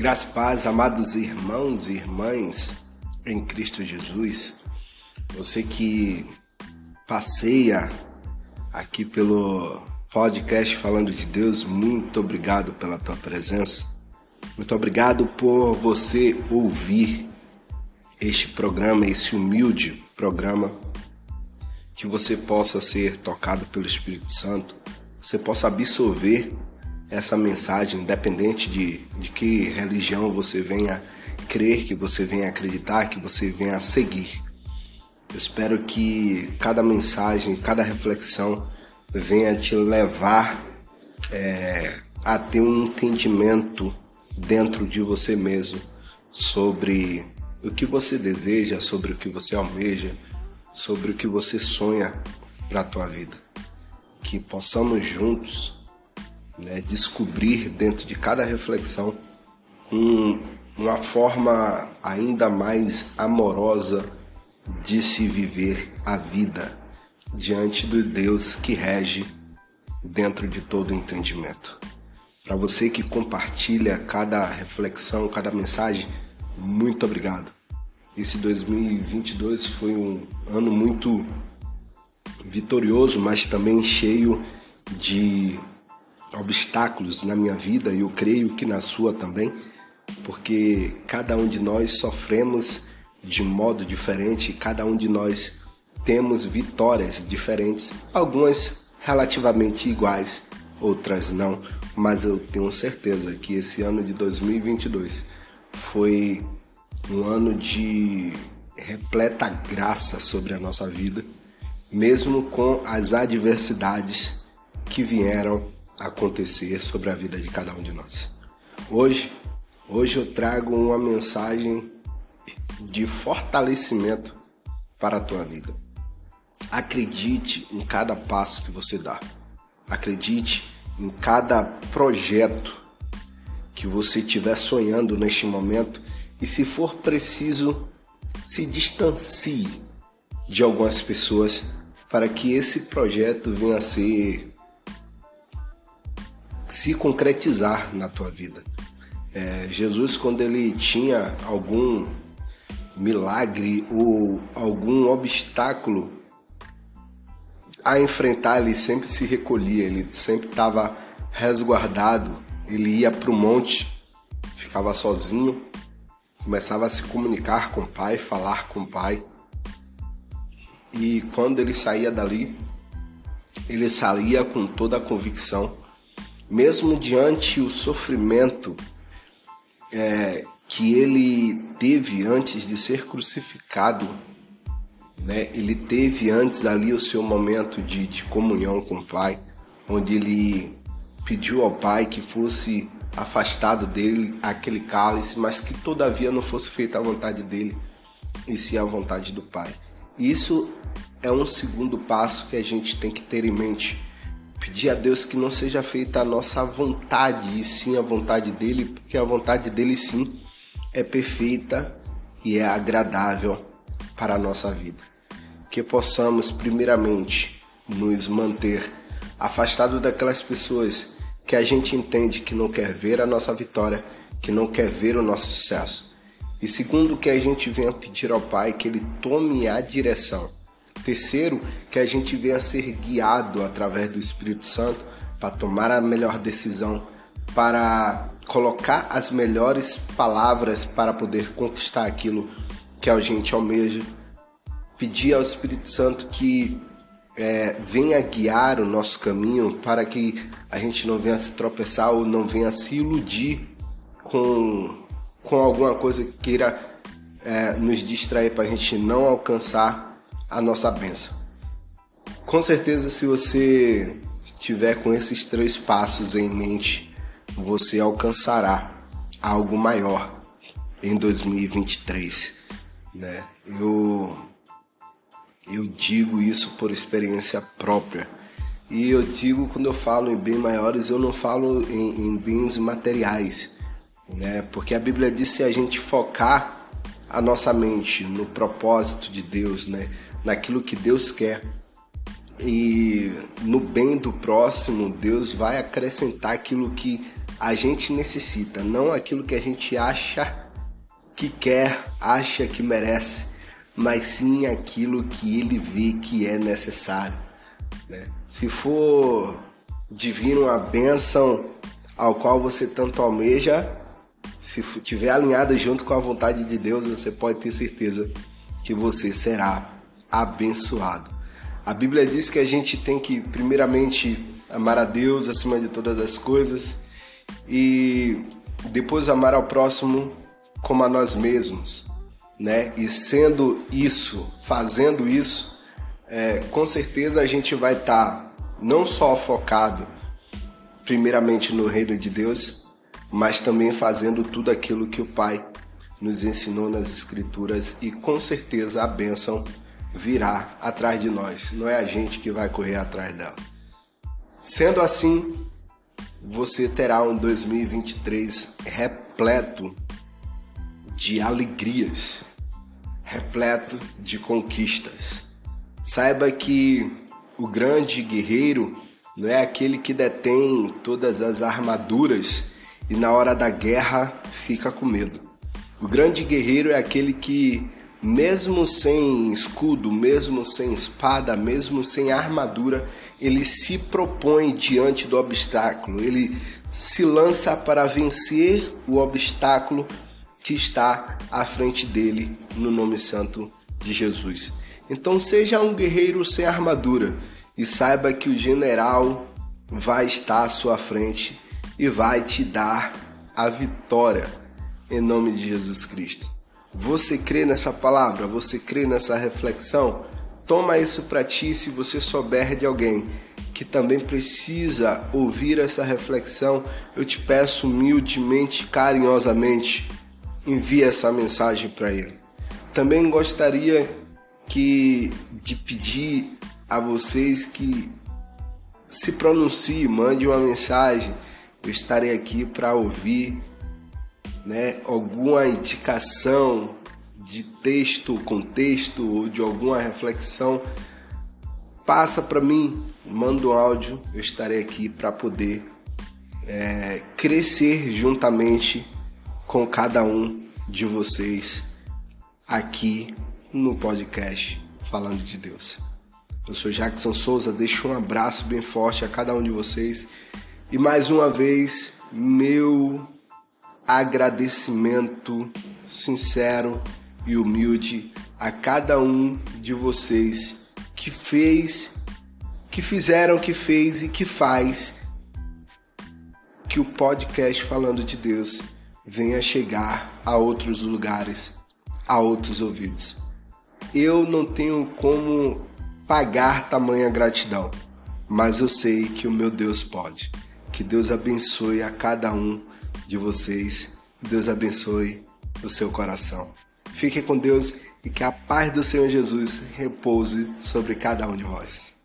Graças e paz, amados irmãos e irmãs em Cristo Jesus. Você que passeia aqui pelo podcast Falando de Deus, muito obrigado pela tua presença. Muito obrigado por você ouvir este programa, esse humilde programa, que você possa ser tocado pelo Espírito Santo, você possa absorver essa mensagem, independente de, de que religião você venha crer, que você venha acreditar, que você venha seguir. Eu espero que cada mensagem, cada reflexão venha te levar é, a ter um entendimento dentro de você mesmo sobre o que você deseja, sobre o que você almeja, sobre o que você sonha para a tua vida. Que possamos juntos né, descobrir dentro de cada reflexão um, uma forma ainda mais amorosa de se viver a vida diante do Deus que rege dentro de todo entendimento. Para você que compartilha cada reflexão, cada mensagem, muito obrigado. Esse 2022 foi um ano muito vitorioso, mas também cheio de obstáculos na minha vida e eu creio que na sua também, porque cada um de nós sofremos de modo diferente, cada um de nós temos vitórias diferentes, algumas relativamente iguais, outras não, mas eu tenho certeza que esse ano de 2022 foi um ano de repleta graça sobre a nossa vida, mesmo com as adversidades que vieram acontecer sobre a vida de cada um de nós. Hoje, hoje eu trago uma mensagem de fortalecimento para a tua vida. Acredite em cada passo que você dá. Acredite em cada projeto que você estiver sonhando neste momento e, se for preciso, se distancie de algumas pessoas para que esse projeto venha a ser se concretizar na tua vida. É, Jesus, quando ele tinha algum milagre ou algum obstáculo a enfrentar, ele sempre se recolhia, ele sempre estava resguardado, ele ia para o monte, ficava sozinho, começava a se comunicar com o Pai, falar com o Pai. E quando ele saía dali, ele saía com toda a convicção mesmo diante o sofrimento é, que ele teve antes de ser crucificado, né? ele teve antes ali o seu momento de, de comunhão com o Pai, onde ele pediu ao Pai que fosse afastado dele aquele cálice, mas que todavia não fosse feita a vontade dele, e sim a vontade do Pai. Isso é um segundo passo que a gente tem que ter em mente pedir a Deus que não seja feita a nossa vontade, e sim a vontade dele, porque a vontade dele sim é perfeita e é agradável para a nossa vida. Que possamos, primeiramente, nos manter afastados daquelas pessoas que a gente entende que não quer ver a nossa vitória, que não quer ver o nosso sucesso. E segundo, que a gente venha pedir ao Pai que Ele tome a direção Terceiro, que a gente venha ser guiado através do Espírito Santo para tomar a melhor decisão, para colocar as melhores palavras para poder conquistar aquilo que a gente almeja. Pedir ao Espírito Santo que é, venha guiar o nosso caminho para que a gente não venha se tropeçar ou não venha se iludir com, com alguma coisa que queira é, nos distrair para a gente não alcançar a nossa bênção. Com certeza, se você tiver com esses três passos em mente, você alcançará algo maior em 2023, né? Eu eu digo isso por experiência própria. E eu digo quando eu falo em bens maiores, eu não falo em, em bens materiais, né? Porque a Bíblia diz se a gente focar a nossa mente no propósito de Deus, né? naquilo que Deus quer. E no bem do próximo, Deus vai acrescentar aquilo que a gente necessita, não aquilo que a gente acha que quer, acha que merece, mas sim aquilo que ele vê que é necessário. Né? Se for divino a bênção ao qual você tanto almeja, se estiver alinhada junto com a vontade de Deus, você pode ter certeza que você será abençoado. A Bíblia diz que a gente tem que, primeiramente, amar a Deus acima de todas as coisas e depois amar ao próximo como a nós mesmos, né? E sendo isso, fazendo isso, é, com certeza a gente vai estar tá não só focado primeiramente no reino de Deus, mas também fazendo tudo aquilo que o Pai nos ensinou nas Escrituras e com certeza a bênção virá atrás de nós, não é a gente que vai correr atrás dela. Sendo assim, você terá um 2023 repleto de alegrias, repleto de conquistas. Saiba que o grande guerreiro não é aquele que detém todas as armaduras e na hora da guerra fica com medo. O grande guerreiro é aquele que, mesmo sem escudo, mesmo sem espada, mesmo sem armadura, ele se propõe diante do obstáculo, ele se lança para vencer o obstáculo que está à frente dele, no nome santo de Jesus. Então, seja um guerreiro sem armadura e saiba que o general vai estar à sua frente e vai te dar a vitória em nome de Jesus Cristo. Você crê nessa palavra? Você crê nessa reflexão? Toma isso para ti se você souber de alguém que também precisa ouvir essa reflexão. Eu te peço humildemente, carinhosamente, envie essa mensagem para ele. Também gostaria que de pedir a vocês que se pronuncie, mande uma mensagem. Eu estarei aqui para ouvir, né, alguma indicação de texto, contexto ou de alguma reflexão, passa para mim, manda um áudio, eu estarei aqui para poder é, crescer juntamente com cada um de vocês aqui no podcast Falando de Deus. Eu sou Jackson Souza, deixo um abraço bem forte a cada um de vocês e mais uma vez meu agradecimento sincero e humilde a cada um de vocês que fez, que fizeram, que fez e que faz que o podcast Falando de Deus venha chegar a outros lugares, a outros ouvidos. Eu não tenho como pagar tamanha gratidão, mas eu sei que o meu Deus pode. Que Deus abençoe a cada um de vocês. Deus abençoe o seu coração. Fique com Deus e que a paz do Senhor Jesus repouse sobre cada um de vós.